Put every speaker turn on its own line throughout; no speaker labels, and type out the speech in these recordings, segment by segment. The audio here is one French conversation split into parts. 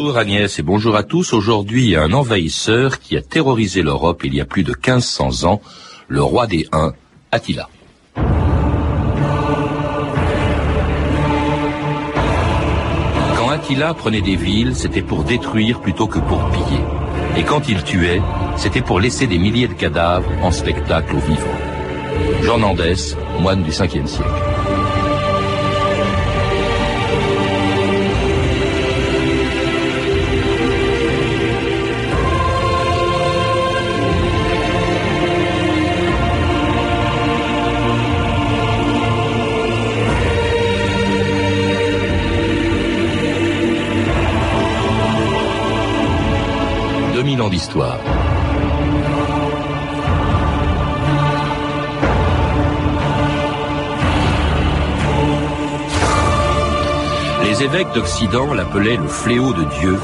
Bonjour Agnès et bonjour à tous. Aujourd'hui, un envahisseur qui a terrorisé l'Europe il y a plus de 1500 ans, le roi des Huns, Attila. Quand Attila prenait des villes, c'était pour détruire plutôt que pour piller. Et quand il tuait, c'était pour laisser des milliers de cadavres en spectacle aux vivants. Jean Nandès, moine du 5e siècle. D'histoire. Les évêques d'Occident l'appelaient le fléau de Dieu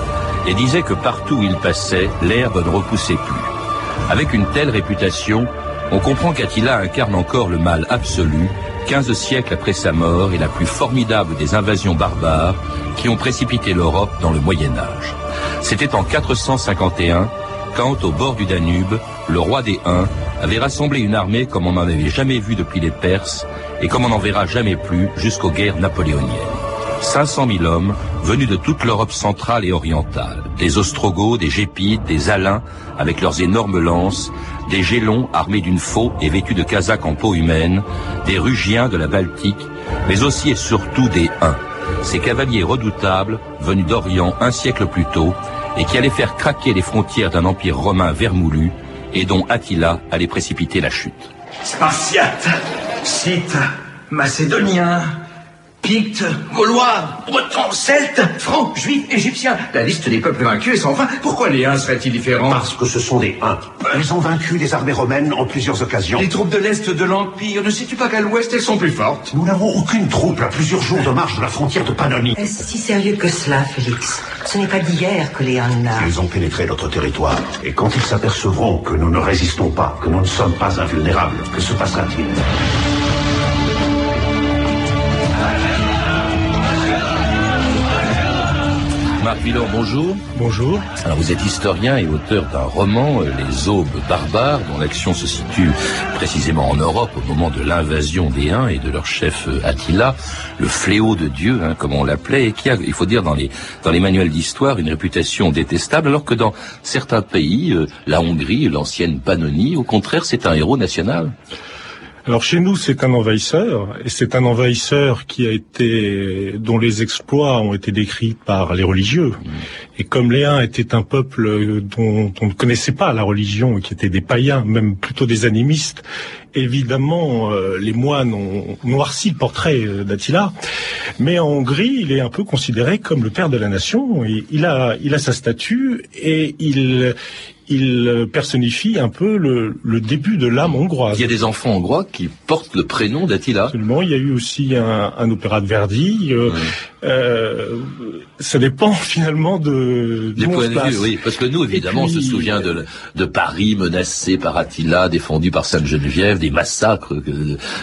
et disaient que partout où il passait, l'herbe ne repoussait plus. Avec une telle réputation, on comprend qu'Attila incarne encore le mal absolu, 15 siècles après sa mort et la plus formidable des invasions barbares qui ont précipité l'Europe dans le Moyen Âge. C'était en 451 quand, au bord du Danube, le roi des Huns avait rassemblé une armée comme on n'en avait jamais vu depuis les Perses et comme on n'en verra jamais plus jusqu'aux guerres napoléoniennes. 500 000 hommes venus de toute l'Europe centrale et orientale, des Ostrogoths, des Gépides, des Alains avec leurs énormes lances, des Gélons armés d'une faux et vêtus de casaques en peau humaine, des Rugiens de la Baltique, mais aussi et surtout des Huns, ces cavaliers redoutables venus d'Orient un siècle plus tôt et qui allait faire craquer les frontières d'un empire romain vermoulu et dont Attila allait précipiter la chute.
Spartiate, Scythe, Macédoniens, Pictes, Gaulois, Bretons, Celtes, Francs, Juifs, Égyptiens. La liste des peuples vaincus est sans fin. Pourquoi les Huns seraient-ils différents?
Parce que ce sont des Huns. Ils ont vaincu les armées romaines en plusieurs occasions.
Les troupes de l'Est de l'Empire, ne sais-tu pas qu'à l'Ouest, elles sont plus fortes
Nous n'avons aucune troupe à plusieurs jours de marche de la frontière de Pannonie.
Est-ce si sérieux que cela, Félix? Ce n'est pas d'hier que les Huns
Ils ont pénétré notre territoire. Et quand ils s'apercevront que nous ne résistons pas, que nous ne sommes pas invulnérables, que se passera-t-il?
Bonjour.
Bonjour.
Alors vous êtes historien et auteur d'un roman, euh, Les Aubes barbares, dont l'action se situe précisément en Europe au moment de l'invasion des Huns et de leur chef euh, Attila, le fléau de Dieu, hein, comme on l'appelait, et qui a, il faut dire, dans les, dans les manuels d'histoire, une réputation détestable, alors que dans certains pays, euh, la Hongrie, l'ancienne Pannonie, au contraire, c'est un héros national.
Alors chez nous, c'est un envahisseur, et c'est un envahisseur qui a été, dont les exploits ont été décrits par les religieux. Et comme les étaient un peuple dont on ne connaissait pas la religion, qui étaient des païens, même plutôt des animistes, évidemment, euh, les moines ont noirci le portrait euh, d'Attila. Mais en Hongrie, il est un peu considéré comme le père de la nation. Et il a, il a sa statue et il, il personnifie un peu le, le, début de l'âme hongroise.
Il y a des enfants hongrois qui portent le prénom d'Attila.
Absolument. Il y a eu aussi un, un opéra de Verdi. Euh, euh, ça dépend finalement de
des points de vue. Oui, parce que nous, évidemment,
puis,
on se souvient de, de, Paris menacé par Attila, défendu par Sainte Geneviève, des massacres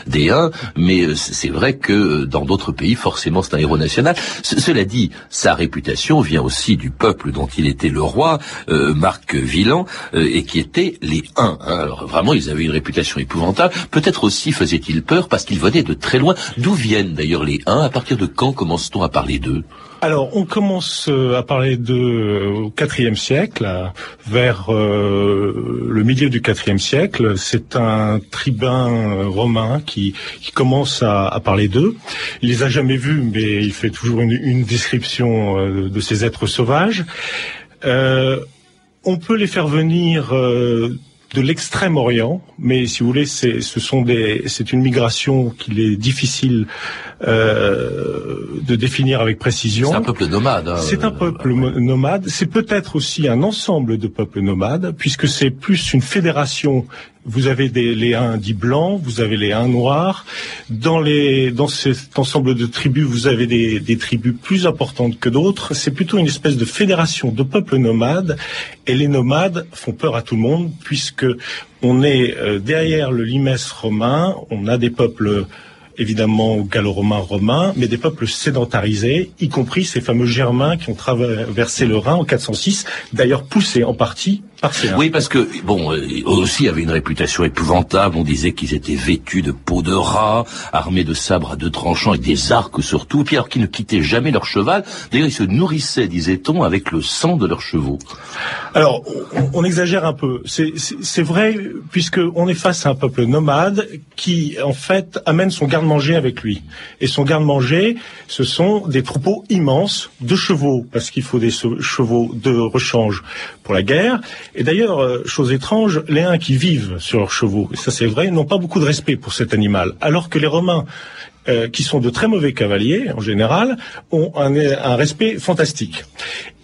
des Huns. Mais c'est vrai que dans d'autres pays, forcément, c'est un héros national. cela dit, sa réputation vient aussi du peuple dont il était le roi, euh, Marc Villan euh, et qui étaient les Huns. Hein. Alors vraiment, ils avaient une réputation épouvantable. Peut-être aussi faisait-il peur parce qu'ils venaient de très loin. D'où viennent d'ailleurs les Huns À partir de quand commence-t-on à parler d'eux
alors, on commence euh, à parler de au IVe siècle, vers euh, le milieu du IVe siècle. C'est un tribun romain qui, commence à, parler d'eux. Il les a jamais vus, mais il fait toujours une, description euh, de ces êtres sauvages. Euh, on peut les faire venir euh, de l'extrême-orient, mais si vous voulez, c'est, ce c'est une migration qu'il est difficile euh, de définir avec précision.
C'est un peuple nomade. Hein,
c'est un peuple euh, nomade. C'est peut-être aussi un ensemble de peuples nomades, puisque c'est plus une fédération. Vous avez des, les Huns dits blancs, vous avez les Huns noirs. Dans, les, dans cet ensemble de tribus, vous avez des, des tribus plus importantes que d'autres. C'est plutôt une espèce de fédération de peuples nomades. Et les nomades font peur à tout le monde, puisque on est euh, derrière le limès romain, on a des peuples évidemment gallo-romains, romains, mais des peuples sédentarisés, y compris ces fameux Germains qui ont traversé le Rhin en 406, d'ailleurs poussés en partie
oui, parce que bon, eux aussi avaient une réputation épouvantable. On disait qu'ils étaient vêtus de peau de rat, armés de sabres à deux tranchants et des arcs surtout, puis alors qu'ils ne quittaient jamais leur cheval. D'ailleurs, ils se nourrissaient, disait-on, avec le sang de leurs chevaux.
Alors, on, exagère un peu. C'est vrai, puisque on est face à un peuple nomade qui, en fait, amène son garde-manger avec lui. Et son garde-manger, ce sont des troupeaux immenses de chevaux, parce qu'il faut des chevaux de rechange pour la guerre et d'ailleurs, euh, chose étrange, les uns qui vivent sur leurs chevaux, et ça c'est vrai, n'ont pas beaucoup de respect pour cet animal, alors que les Romains, euh, qui sont de très mauvais cavaliers en général, ont un, respect fantastique.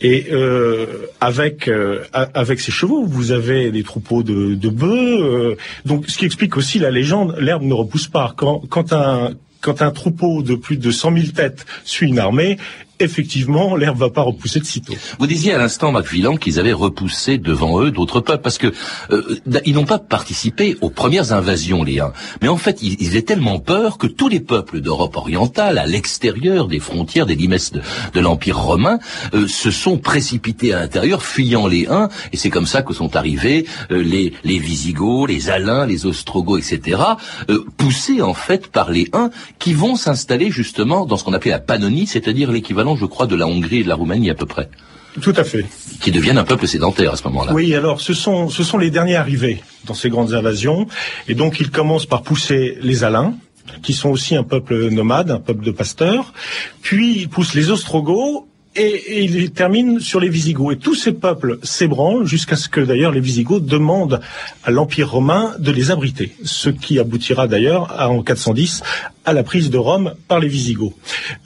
Et euh, avec avec ces chevaux, vous avez des troupeaux de, de bœufs. donc, ce qui explique aussi la légende, l'herbe ne repousse pas. Quand, quand un quand un troupeau de plus de 100 000 têtes suit une armée, effectivement, l'herbe va pas repousser de sitôt.
Vous disiez à l'instant, Macvillan, qu'ils avaient repoussé devant eux d'autres peuples, parce que euh, ils n'ont pas participé aux premières invasions, les Huns. Mais en fait, ils, ils avaient tellement peur que tous les peuples d'Europe orientale, à l'extérieur des frontières, des limes de, l'Empire romain, euh, se sont précipités à l'intérieur, fuyant les Huns, et c'est comme ça que sont arrivés euh, les, les Visigoths, les Alains, les Ostrogoths, etc., poussés en fait par les Huns, qui vont s'installer justement dans ce qu'on appelait la Pannonie, c'est-à-dire l'équivalent je crois, de la Hongrie et de la Roumanie à peu près.
Tout à fait.
Qui deviennent un peuple sédentaire à ce moment-là.
Oui, alors ce sont, ce sont les derniers arrivés dans ces grandes invasions. Et donc ils commencent par pousser les Alains, qui sont aussi un peuple nomade, un peuple de pasteurs. Puis ils poussent les Ostrogoths et, il termine sur les Visigoths. Et tous ces peuples s'ébranlent jusqu'à ce que d'ailleurs les Visigoths demandent à l'Empire romain de les abriter, ce qui aboutira d'ailleurs en 410 à la prise de Rome par les Visigoths.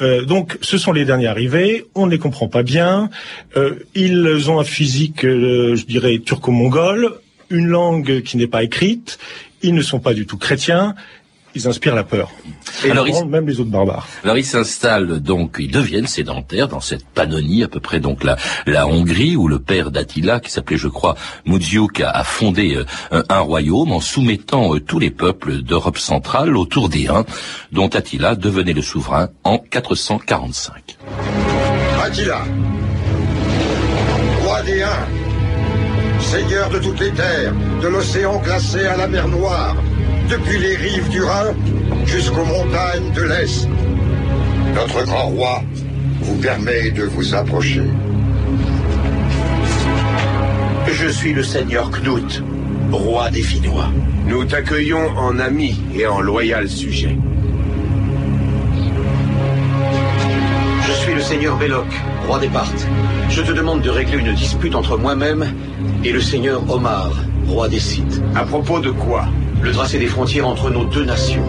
Euh, donc ce sont les derniers arrivés, on ne les comprend pas bien, euh, ils ont un physique, euh, je dirais, turco-mongol, une langue qui n'est pas écrite, ils ne sont pas du tout chrétiens, ils inspirent la peur. Et alors, ils, même les autres barbares.
Alors ils s'installent donc, ils deviennent sédentaires dans cette Pannonie, à peu près donc la, la Hongrie, où le père d'Attila, qui s'appelait je crois Muziuk, a, fondé euh, un, royaume en soumettant euh, tous les peuples d'Europe centrale autour des Huns, dont Attila devenait le souverain en 445.
Attila, roi des Huns, seigneur de toutes les terres, de l'océan glacé à la mer Noire, depuis les rives du Rhin jusqu'aux montagnes de l'Est. Notre grand roi vous permet de vous approcher.
Je suis le seigneur Knut, roi des Finnois.
Nous t'accueillons en ami et en loyal sujet.
Je suis le seigneur Belloc, roi des Parthes. Je te demande de régler une dispute entre moi-même et le seigneur Omar, roi des Scythes.
À propos de quoi?
Le tracé des frontières entre nos deux nations.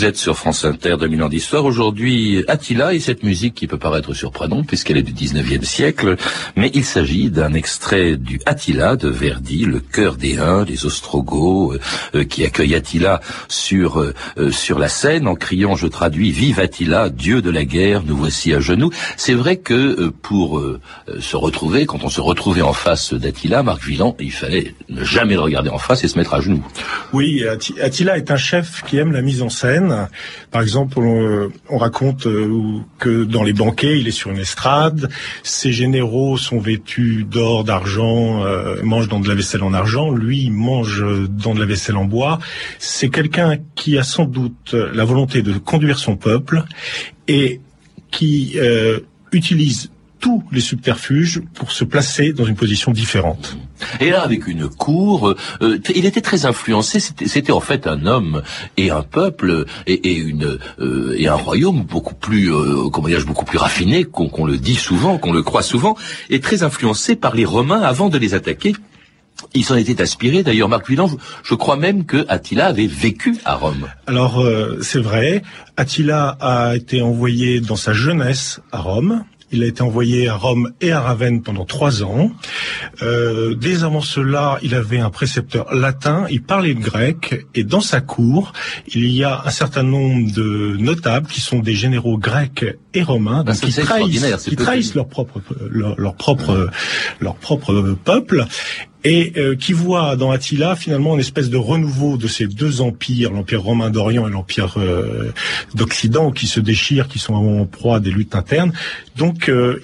Vous êtes sur France Inter, 2000 ans d'histoire. Aujourd'hui, Attila et cette musique qui peut paraître surprenante puisqu'elle est du 19e siècle, mais il s'agit d'un extrait du Attila de Verdi, le cœur des Huns, les Ostrogoths, euh, euh, qui accueillent Attila sur euh, sur la scène en criant, je traduis, Vive Attila, Dieu de la guerre, nous voici à genoux. C'est vrai que pour se retrouver, quand on se retrouvait en face d'Attila, Marc Villan, il fallait ne jamais le regarder en face et se mettre à genoux.
Oui, Attila est un chef qui aime la mise en scène par exemple, on, raconte euh, que dans les banquets, il est sur une estrade. Ses généraux sont vêtus d'or, d'argent, euh, mangent dans de la vaisselle en argent. Lui, mange dans de la vaisselle en bois. C'est quelqu'un qui a sans doute la volonté de conduire son peuple et qui euh, utilise tous les subterfuges pour se placer dans une position différente.
Et là, avec une cour, euh, il était très influencé. C'était en fait un homme et un peuple et, une euh, et un royaume beaucoup plus, euh, comment dire, beaucoup plus raffiné qu'on le dit souvent, qu'on le croit souvent, et très influencé par les Romains avant de les attaquer. Il s'en était inspiré. D'ailleurs, Marc Villan, je, crois même que Attila avait vécu à Rome.
Alors, c'est vrai. Attila a été envoyé dans sa jeunesse à Rome. Il a été envoyé à Rome et à Ravenne pendant trois ans. Euh, dès avant cela, il avait un précepteur latin, il parlait le grec, et dans sa cour, il y a un certain nombre de notables qui sont des généraux grecs et romains,
donc
qui trahissent, leur propre leur, propre leur propre peuple et euh, qui voit dans Attila finalement une espèce de renouveau de ces deux empires, l'empire romain d'Orient et l'empire euh, d'Occident, qui se déchirent, qui sont en proie des luttes internes. Donc euh,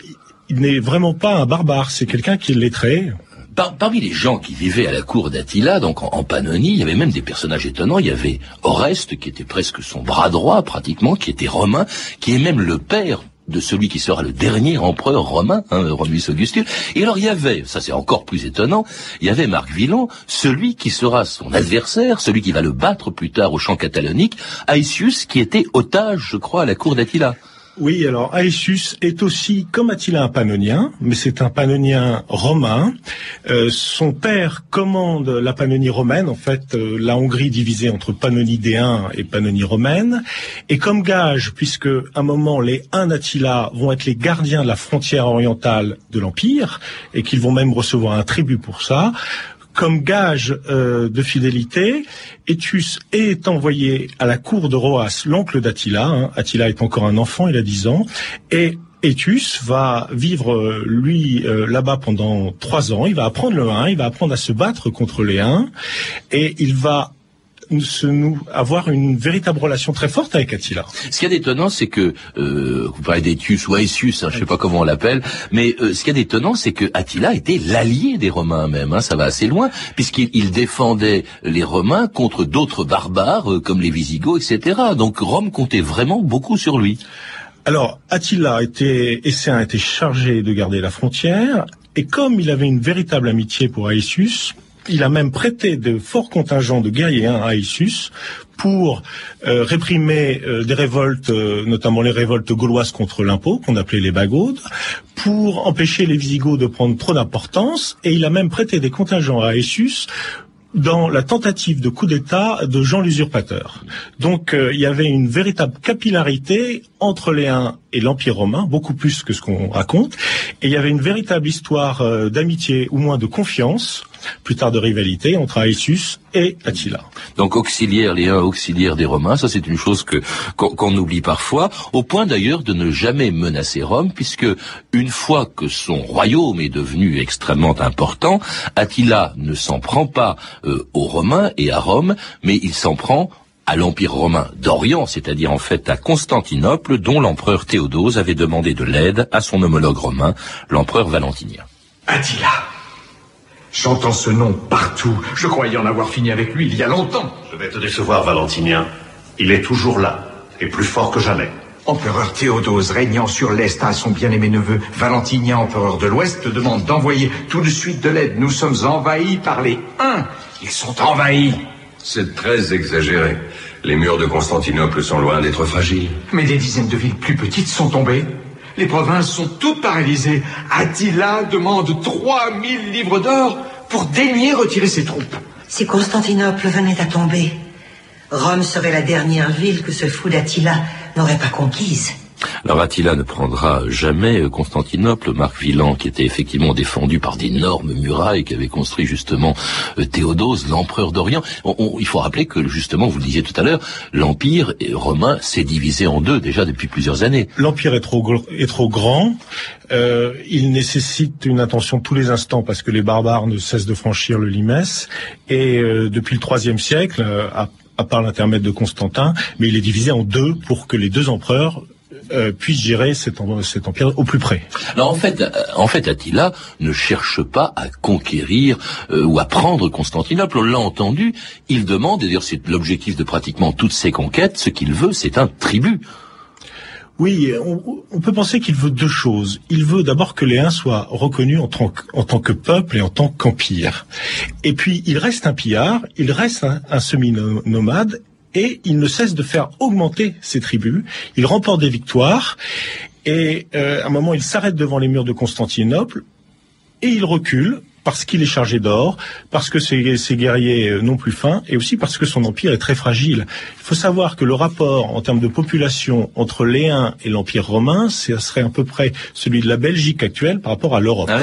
il n'est vraiment pas un barbare, c'est quelqu'un qui est lettré.
Parmi les gens qui vivaient à la cour d'Attila, donc en, Pannonie, il y avait même des personnages étonnants. Il y avait Oreste, qui était presque son bras droit, pratiquement, qui était romain, qui est même le père de celui qui sera le dernier empereur romain, hein, Romulus Augustus. Et alors il y avait, ça c'est encore plus étonnant, il y avait Marc Villon, celui qui sera son adversaire, celui qui va le battre plus tard au champ catalonique, Aetius, qui était otage, je crois, à la cour d'Attila.
Oui, alors Aesius est aussi, comme a-t-il un pannonien, mais c'est un pannonien romain. Euh, son père commande la Pannonie romaine, en fait, euh, la Hongrie divisée entre Pannonie des Huns et Pannonie romaine. Et comme gage, puisque à un moment les Huns d'Attila vont être les gardiens de la frontière orientale de l'Empire, et qu'ils vont même recevoir un tribut pour ça, comme gage euh, de fidélité, Étus est envoyé à la cour de Roas, l'oncle d'Attila. Hein. Attila est encore un enfant, il a 10 ans, et Étus va vivre euh, lui euh, là-bas pendant trois ans. Il va apprendre le 1, il va apprendre à se battre contre les Huns, et il va nous, avoir une véritable relation très forte avec Attila.
Ce qu'il y a d'étonnant, c'est que euh, vous parlez d'Etius ou Aesius, hein, je sais pas comment on l'appelle, mais euh, ce qu'il y a d'étonnant, c'est que Attila était l'allié des Romains même. Hein, ça va assez loin, puisqu'il défendait les Romains contre d'autres barbares euh, comme les Visigoths, etc. Donc Rome comptait vraiment beaucoup sur lui.
Alors Attila était, Esséen était chargé de garder la frontière, et comme il avait une véritable amitié pour Aesius, il a même prêté de forts contingents de guerriers à Aïsus pour euh, réprimer euh, des révoltes, euh, notamment les révoltes gauloises contre l'impôt, qu'on appelait les bagaudes, pour empêcher les Visigoths de prendre trop d'importance, et il a même prêté des contingents à Aïsus dans la tentative de coup d'État de Jean l'usurpateur. Donc il y avait une véritable capillarité entre les uns et l'Empire romain, beaucoup plus que ce qu'on raconte, et il y avait une véritable histoire d'amitié ou moins de confiance plus tard de rivalité entre Aesius et Attila.
Donc auxiliaires, les uns auxiliaires des Romains, ça c'est une chose que qu'on oublie parfois, au point d'ailleurs de ne jamais menacer Rome, puisque une fois que son royaume est devenu extrêmement important, Attila ne s'en prend pas euh, aux Romains et à Rome, mais il s'en prend à l'Empire romain d'Orient, c'est-à-dire en fait à Constantinople, dont l'empereur Théodose avait demandé de l'aide à son homologue romain, l'empereur Valentinien.
Attila J'entends ce nom partout. Je croyais en avoir fini avec lui il y a longtemps.
Je vais te décevoir, Valentinien. Il est toujours là, et plus fort que jamais.
Empereur Théodose, régnant sur l'Est à son bien-aimé neveu, Valentinien, empereur de l'Ouest, te demande d'envoyer tout de suite de l'aide. Nous sommes envahis par les Huns. Ils sont envahis.
C'est très exagéré. Les murs de Constantinople sont loin d'être fragiles.
Mais des dizaines de villes plus petites sont tombées. Les provinces sont toutes paralysées. Attila demande 3000 livres d'or pour daigner retirer ses troupes.
Si Constantinople venait à tomber, Rome serait la dernière ville que ce fou d'Attila n'aurait pas conquise.
Alors Attila ne prendra jamais euh, Constantinople, Marc Villan, qui était effectivement défendu par d'énormes murailles qu'avait construit justement euh, Théodose, l'empereur d'Orient. il faut rappeler que justement, vous le disiez tout à l'heure, l'empire romain s'est divisé en deux déjà depuis plusieurs années.
L'empire est trop, grand, euh, il nécessite une attention tous les instants parce que les barbares ne cessent de franchir le Limès, et depuis le IIIe siècle, à, à part l'intermède de Constantin, mais il est divisé en deux pour que les deux empereurs euh, puisse gérer cet, empire au plus près.
Alors en fait, euh, en fait, Attila ne cherche pas à conquérir euh, ou à prendre Constantinople. On l'a entendu. Il demande, et d'ailleurs c'est l'objectif de pratiquement toutes ses conquêtes. Ce qu'il veut, c'est un tribut.
Oui, on, peut penser qu'il veut deux choses. Il veut d'abord que les Huns soient reconnus en tant, que, en tant que peuple et en tant qu'empire. Et puis, il reste un pillard, il reste un, semi-nomade, et il ne cesse de faire augmenter ses tribus. Il remporte des victoires, et euh, à un moment, il s'arrête devant les murs de Constantinople, et il recule parce qu'il est chargé d'or, parce que ses, guerriers euh, n'ont plus faim, et aussi parce que son empire est très fragile. Il faut savoir que le rapport en termes de population entre les Huns et l'empire romain, ce serait à peu près celui de la Belgique actuelle par rapport à l'Europe.
Ah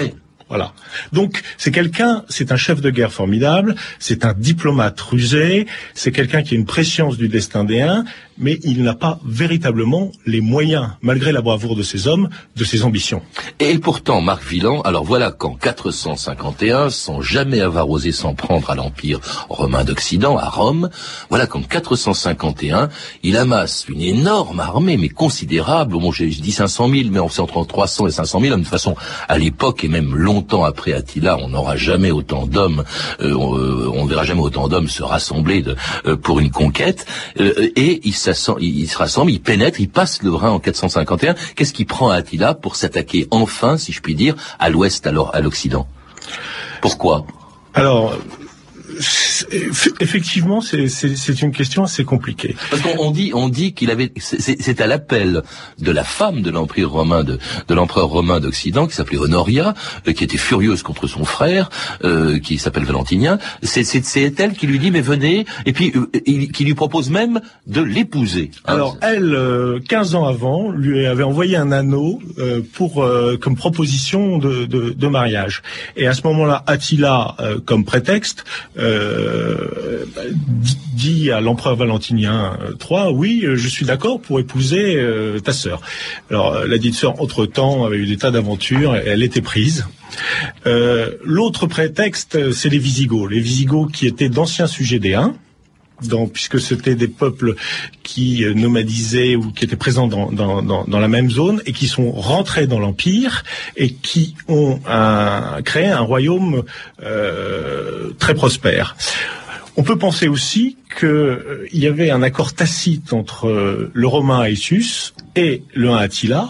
voilà. Donc c'est quelqu'un, c'est un chef de guerre formidable, c'est un diplomate rusé, c'est quelqu'un qui a une préscience du destin des Huns, mais il n'a pas véritablement les moyens, malgré la bravoure de ses hommes, de ses ambitions.
Et pourtant, Marc Villan, alors voilà qu'en 451, sans jamais avoir osé s'en prendre à l'Empire romain d'Occident, à Rome, voilà qu'en 451, il amasse une énorme armée, mais considérable, bon j'ai dit 500 000, mais on sait entre 300 et 500 000, de toute façon, à l'époque et même longtemps, longtemps après Attila, on n'aura jamais autant d'hommes, euh, euh, on, verra jamais autant d'hommes se rassembler euh, pour une conquête. et il, il, se rassemble, il pénètre, il passe le Rhin en 451. Qu'est-ce qui prend Attila pour s'attaquer enfin, si je puis dire, à l'ouest, alors à l'Occident? Pourquoi?
Alors, Effectivement, c'est une question assez compliquée.
Parce qu'on dit, on dit qu'il avait, c'est à l'appel de la femme de l'empire romain de, de l'empereur romain d'Occident qui s'appelait Honoria, euh, qui était furieuse contre son frère, euh, qui s'appelle Valentinien. C'est elle qui lui dit mais venez, et puis euh, qui lui propose même de l'épouser.
Hein. Alors elle, 15 ans avant, lui avait envoyé un anneau pour comme proposition de, de, de, mariage. Et à ce moment-là, Attila, comme prétexte, euh, dit à l'empereur Valentinien III, oui, je suis d'accord pour épouser euh, ta sœur. Alors la dite sœur, entre-temps, avait eu des tas d'aventures, elle était prise. Euh, l'autre prétexte, c'est les Visigoths. Les Visigoths qui étaient d'anciens sujets des Huns, puisque c'était des peuples qui euh, nomadisaient ou qui étaient présents dans, dans, la même zone et qui sont rentrés dans l'empire et qui ont créé un royaume euh, très prospère. On peut penser aussi qu'il euh, y avait un accord tacite entre le romain Aetius et le Attila,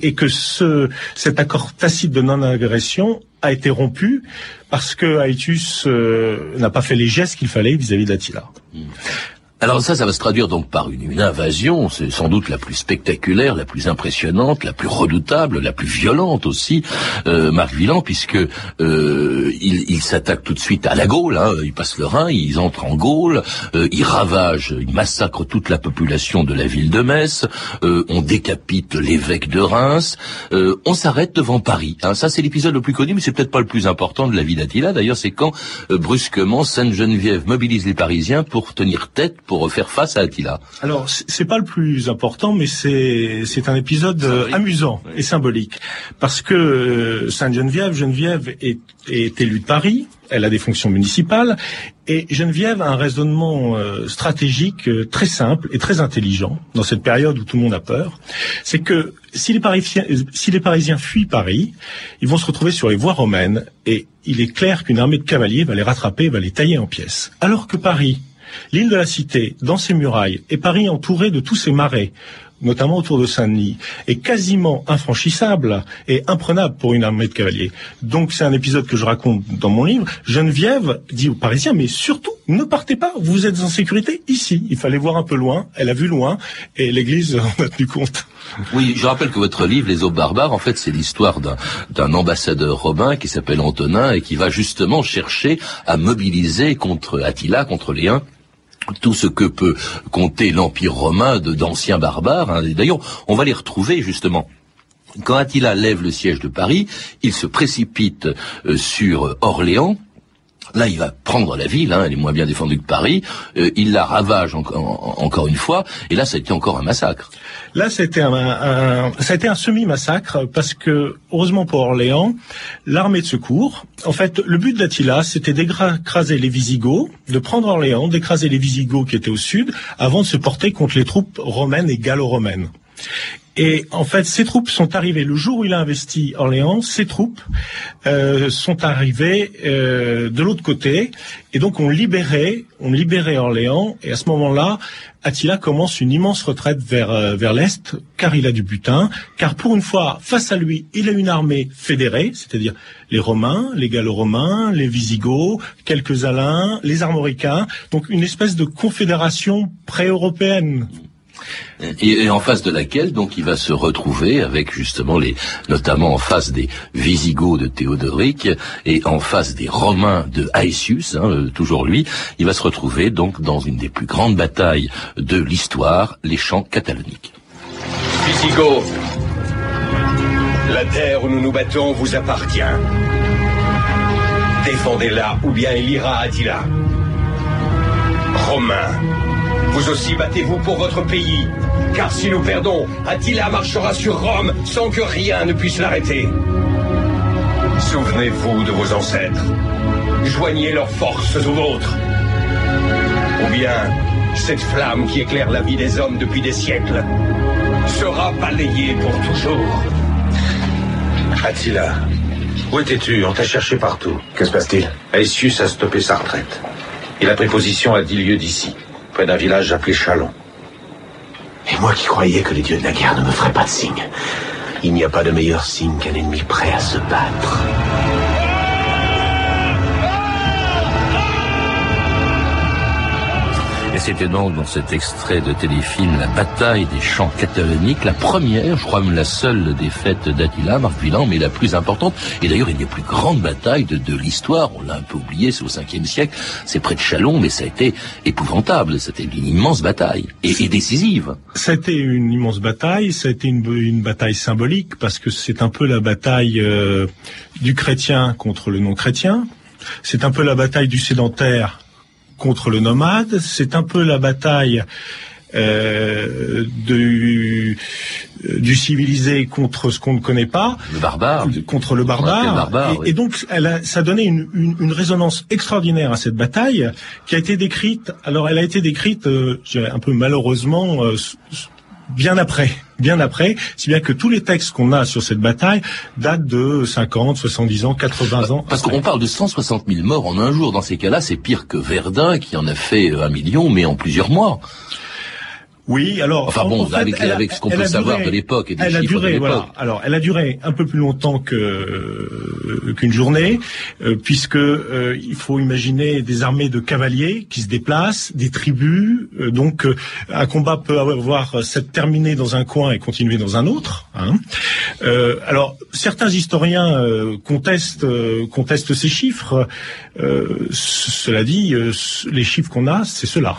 et que ce, cet accord tacite de non-agression a été rompu parce que Aetius euh, n'a pas fait les gestes qu'il fallait vis-à-vis d'Attila. Hmm.
Alors ça, ça va se traduire donc par une, invasion, c'est sans doute la plus spectaculaire, la plus impressionnante, la plus redoutable, la plus violente aussi, euh, Marc Villan, puisque euh, il, il s'attaque tout de suite à la Gaule, hein, ils passent le Rhin, ils entrent en Gaule, euh, ils ravagent, ils massacrent toute la population de la ville de Metz, euh, on décapite l'évêque de Reims, euh, on s'arrête devant Paris. Hein. Ça, c'est l'épisode le plus connu, mais c'est peut-être pas le plus important de la vie d'Attila. D'ailleurs, c'est quand brusquement Sainte-Geneviève mobilise les Parisiens pour tenir tête faire face à Attila
Alors, c'est pas le plus important, mais c'est c'est un épisode euh, amusant et symbolique parce que euh, Sainte Geneviève, Geneviève est, est élue de Paris, elle a des fonctions municipales et Geneviève a un raisonnement euh, stratégique très simple et très intelligent dans cette période où tout le monde a peur. C'est que si les, Parisiens, si les Parisiens fuient Paris, ils vont se retrouver sur les voies romaines et il est clair qu'une armée de cavaliers va les rattraper, va les tailler en pièces. Alors que Paris L'île de la Cité, dans ses murailles, et Paris entouré de tous ses marais, notamment autour de Saint-Denis, est quasiment infranchissable et imprenable pour une armée de cavaliers. Donc c'est un épisode que je raconte dans mon livre. Geneviève dit aux Parisiens, mais surtout, ne partez pas, vous êtes en sécurité ici. Il fallait voir un peu loin, elle a vu loin, et l'Église en a tenu compte.
Oui, je rappelle que votre livre, Les Aubes barbares, en fait, c'est l'histoire d'un ambassadeur romain qui s'appelle Antonin et qui va justement chercher à mobiliser contre Attila, contre les Huns, tout ce que peut compter l'Empire romain d'anciens barbares. Hein. D'ailleurs, on va les retrouver justement. Quand Attila lève le siège de Paris, il se précipite euh, sur Orléans, Là, il va prendre la ville, hein, elle est moins bien défendue que Paris, euh, il la ravage encore une fois, et là, ça a été encore un massacre.
Là, c'était ça a été un semi-massacre, parce que, heureusement pour Orléans, l'armée de secours, en fait, le but d'Attila, c'était d'écraser les Visigoths, de prendre Orléans, d'écraser les Visigoths qui étaient au sud, avant de se porter contre les troupes romaines et gallo-romaines. Et en fait, ces troupes sont arrivées le jour où il a investi Orléans. Ces troupes euh, sont arrivées euh, de l'autre côté, et donc on libérait, on libérait Orléans. Et à ce moment-là, Attila commence une immense retraite vers euh, vers l'est, car il a du butin, car pour une fois, face à lui, il a une armée fédérée, c'est-à-dire les Romains, les Gallo-Romains, les Visigoths, quelques Alains, les Armoricains, donc une espèce de confédération pré-européenne.
Et, en face de laquelle donc il va se retrouver avec justement les notamment en face des Visigoths de Théodoric et en face des Romains de Aetius, hein, euh, toujours lui, il va se retrouver donc dans une des plus grandes batailles de l'histoire, les champs cataloniques.
Visigoths, la terre où nous nous battons vous appartient. Défendez-la ou bien il ira à Attila. Romains, vous aussi battez-vous pour votre pays, car si nous perdons, Attila marchera sur Rome sans que rien ne puisse l'arrêter. Souvenez-vous de vos ancêtres. Joignez leurs forces aux vôtres. Ou bien, cette flamme qui éclaire la vie des hommes depuis des siècles sera balayée pour toujours.
Attila, où étais-tu? On t'a cherché partout. Que se passe-t-il? Aesius a stoppé sa retraite. Il a pris position à dix lieues d'ici près d'un village appelé Chalon. Et moi qui croyais que les dieux de la guerre ne me feraient pas de signe. Il n'y a pas de meilleur signe qu'un ennemi prêt à se battre.
C'était donc dans cet extrait de téléfilm La bataille des champs cataloniques, la première, je crois même la seule défaite d'Attila, Marc Villan, mais la plus importante. Et d'ailleurs, une des plus grandes batailles de, de l'histoire, on l'a un peu oublié, c'est au 5e siècle, c'est près de Chalon, mais ça a été épouvantable, c'était une immense bataille, et, et, décisive.
Été une immense bataille, été une, une bataille symbolique, parce que c'est un peu la bataille euh, du chrétien contre le non-chrétien, c'est un peu la bataille du sédentaire contre le nomade. C'est un peu la bataille euh, du, du civilisé contre ce qu'on ne connaît pas.
Le barbare.
Contre le barbare. et, donc, elle a, ça a donné une, une, une, résonance extraordinaire à cette bataille qui a été décrite. Alors, elle a été décrite, euh, un peu malheureusement, euh, bien après, bien après, si bien que tous les textes qu'on a sur cette bataille datent de 50, 70 ans, 80 ans.
Parce qu'on parle de 160 000 morts en un jour. Dans ces cas-là, c'est pire que Verdun qui en a fait un million, mais en plusieurs mois.
Oui, alors.
Enfin bon, avec, avec, ce qu'on peut savoir de l'époque et des elle a duré, voilà.
Alors, elle a duré un peu plus longtemps que euh, qu'une journée, euh, puisque euh, il faut imaginer des armées de cavaliers qui se déplacent, des tribus. donc, un combat peut avoir s'être terminé dans un coin et continuer dans un autre. Hein. alors, certains historiens contestent contestent ces chiffres. cela dit, les chiffres qu'on a, c'est cela.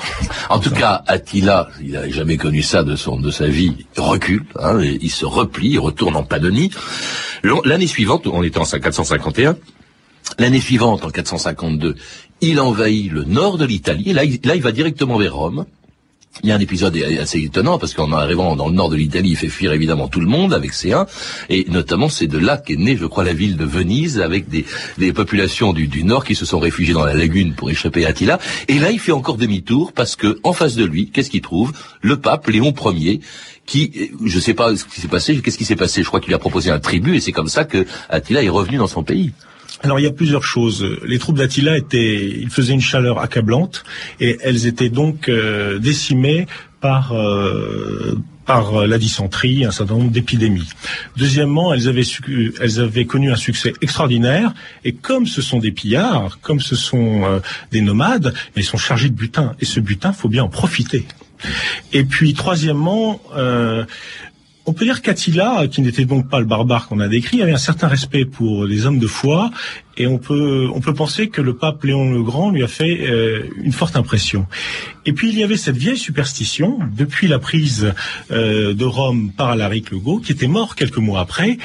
En tout cas, Attila, il a jamais connu ça de son de sa vie, recule, hein, il se replie, il retourne en Pannonie. L'année suivante, on était en 451, L'année suivante, en 452, il envahit le nord de l'Italie. Là, là, il va directement vers Rome. Il y a un épisode assez étonnant parce qu'en arrivant dans le nord de l'Italie, il fait fuir évidemment tout le monde avec ses 1 et notamment c'est de là qu'est née, je crois, la ville de Venise avec des, populations du, du, nord qui se sont réfugiées dans la lagune pour échapper à Attila. Et là, il fait encore demi-tour parce que en face de lui, qu'est-ce qu'il trouve? Le pape Léon Ier qui, je sais pas ce qui s'est passé, qu'est-ce qui s'est passé? Je crois qu'il a proposé un tribut et c'est comme ça que Attila est revenu dans son pays.
Alors il y a plusieurs choses. Les troupes d'Attila étaient, ils faisaient une chaleur accablante et elles étaient donc euh, décimées par euh, par la dysenterie, un certain nombre d'épidémies. Deuxièmement, elles avaient, elles avaient connu un succès extraordinaire, et comme ce sont des pillards, comme ce sont euh, des nomades, ils sont chargés de butin, et ce butin, faut bien en profiter. Et puis, troisièmement, euh, on peut dire qu'Attila, qui n'était donc pas le barbare qu'on a décrit, avait un certain respect pour les hommes de foi, et on peut on peut penser que le pape Léon le Grand lui a fait euh, une forte impression. Et puis il y avait cette vieille superstition depuis la prise euh, de Rome par Alaric le Gault, qui était mort quelques mois après,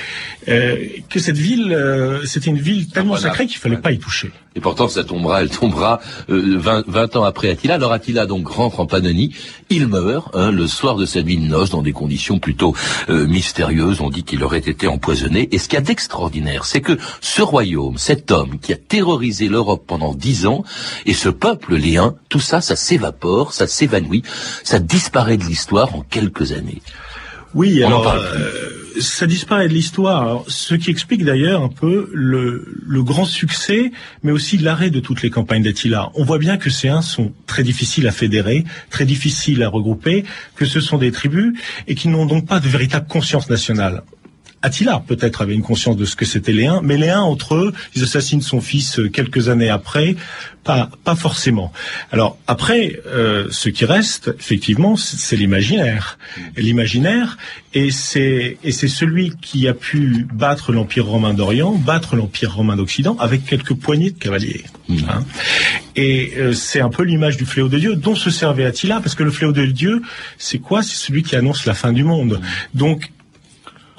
euh, que cette ville c'était une ville tellement sacrée qu'il fallait pas y toucher.
Et pourtant, ça tombera, elle tombera 20, 20, ans après Attila. Alors Attila donc rentre en Pannonie, il meurt hein, le soir de vie de noces dans des conditions plutôt mystérieuses. On dit qu'il aurait été empoisonné. Et ce qu'il y a d'extraordinaire, c'est que ce royaume, cet homme qui a terrorisé l'Europe pendant dix ans, et ce peuple léen, tout ça, ça s'évapore, ça s'évanouit, ça disparaît de l'histoire en quelques années.
Oui, alors euh, ça disparaît de l'histoire. Ce qui explique d'ailleurs un peu le, le, grand succès, mais aussi l'arrêt de toutes les campagnes d'Attila. On voit bien que ces uns sont très difficiles à fédérer, très difficiles à regrouper, que ce sont des tribus et qui n'ont donc pas de véritable conscience nationale. Attila peut-être avait une conscience de ce que c'était les uns, mais les uns entre eux, ils assassinent son fils euh, quelques années après, pas pas forcément. Alors après, euh, ce qui reste effectivement, c'est l'imaginaire, l'imaginaire, et c'est et c'est celui qui a pu battre l'empire romain d'Orient, battre l'empire romain d'Occident avec quelques poignées de cavaliers. Mmh. Hein. Et euh, c'est un peu l'image du fléau de Dieu dont se servait Attila, parce que le fléau de Dieu, c'est quoi? C'est celui qui annonce la fin du monde. Donc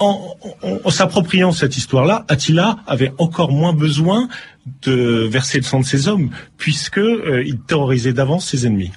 en, s'appropriant cette histoire-là, Attila avait encore moins besoin de verser le sang de ses hommes, puisqu'il euh, terrorisait d'avance ses ennemis.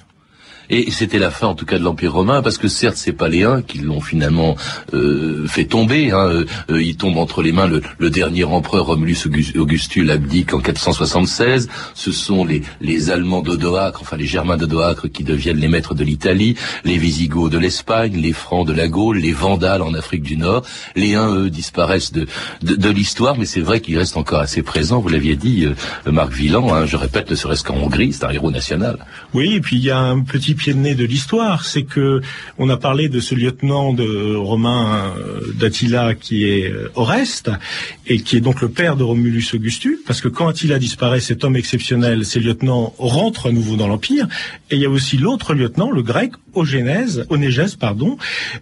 Et c'était la fin, en tout cas, de l'Empire romain, parce que certes, c'est pas les uns qui l'ont finalement euh, fait tomber. Hein. Euh, il tombe entre les mains le, dernier empereur Romulus Augustus abdique en 476. Ce sont les, les Allemands d'Odoacre, enfin les Germains d'Odoacre, qui deviennent les maîtres de l'Italie, les Visigoths de l'Espagne, les Francs de la Gaule, les Vandales en Afrique du Nord. Les uns, eux, disparaissent de, de, l'histoire, mais c'est vrai qu'il reste encore assez présent. Vous l'aviez dit, euh, Marc Villan. Hein, je répète, ne serait-ce qu'en Hongrie, c'est un héros national.
Oui, et puis il y a un petit pied de nez de l'histoire, c'est que on a parlé de ce lieutenant de romain euh, d'Attila qui est euh, Oreste et qui est donc le père de Romulus Augustus, parce que quand Attila disparaît, cet homme exceptionnel, ces lieutenants rentrent à nouveau dans l'empire. Et il y a aussi l'autre lieutenant, le grec Ogénèse, Onégès, pardon,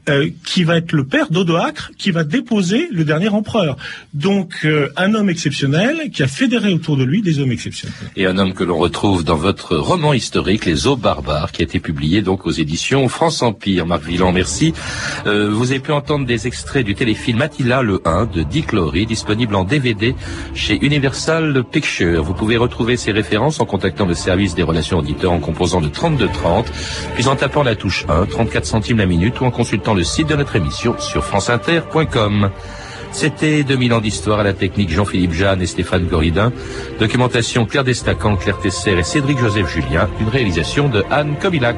euh, qui va être le père d'Odoacre, qui va déposer le dernier empereur. Donc un homme exceptionnel qui a fédéré autour de lui des hommes exceptionnels.
Et un homme que l'on retrouve dans votre roman historique, Les eaux barbares, qui a été publié donc aux éditions France Empire. Marc Villan, merci. Euh, vous avez pu entendre des extraits du téléfilm Attila le 1 de Dick Lowry, disponible en DVD chez Universal Pictures. Vous pouvez retrouver ces références en contactant le service des relations auditeurs en composant de 3230, puis en tapant la touche 1, 34 centimes la minute, ou en consultant le site de notre émission sur franceinter.com. C'était 2000 ans d'histoire à la technique Jean-Philippe Jeanne et Stéphane Goridin. Documentation Claire Destacant, Claire Tesser et Cédric Joseph Julien. Une réalisation de Anne Kobilac.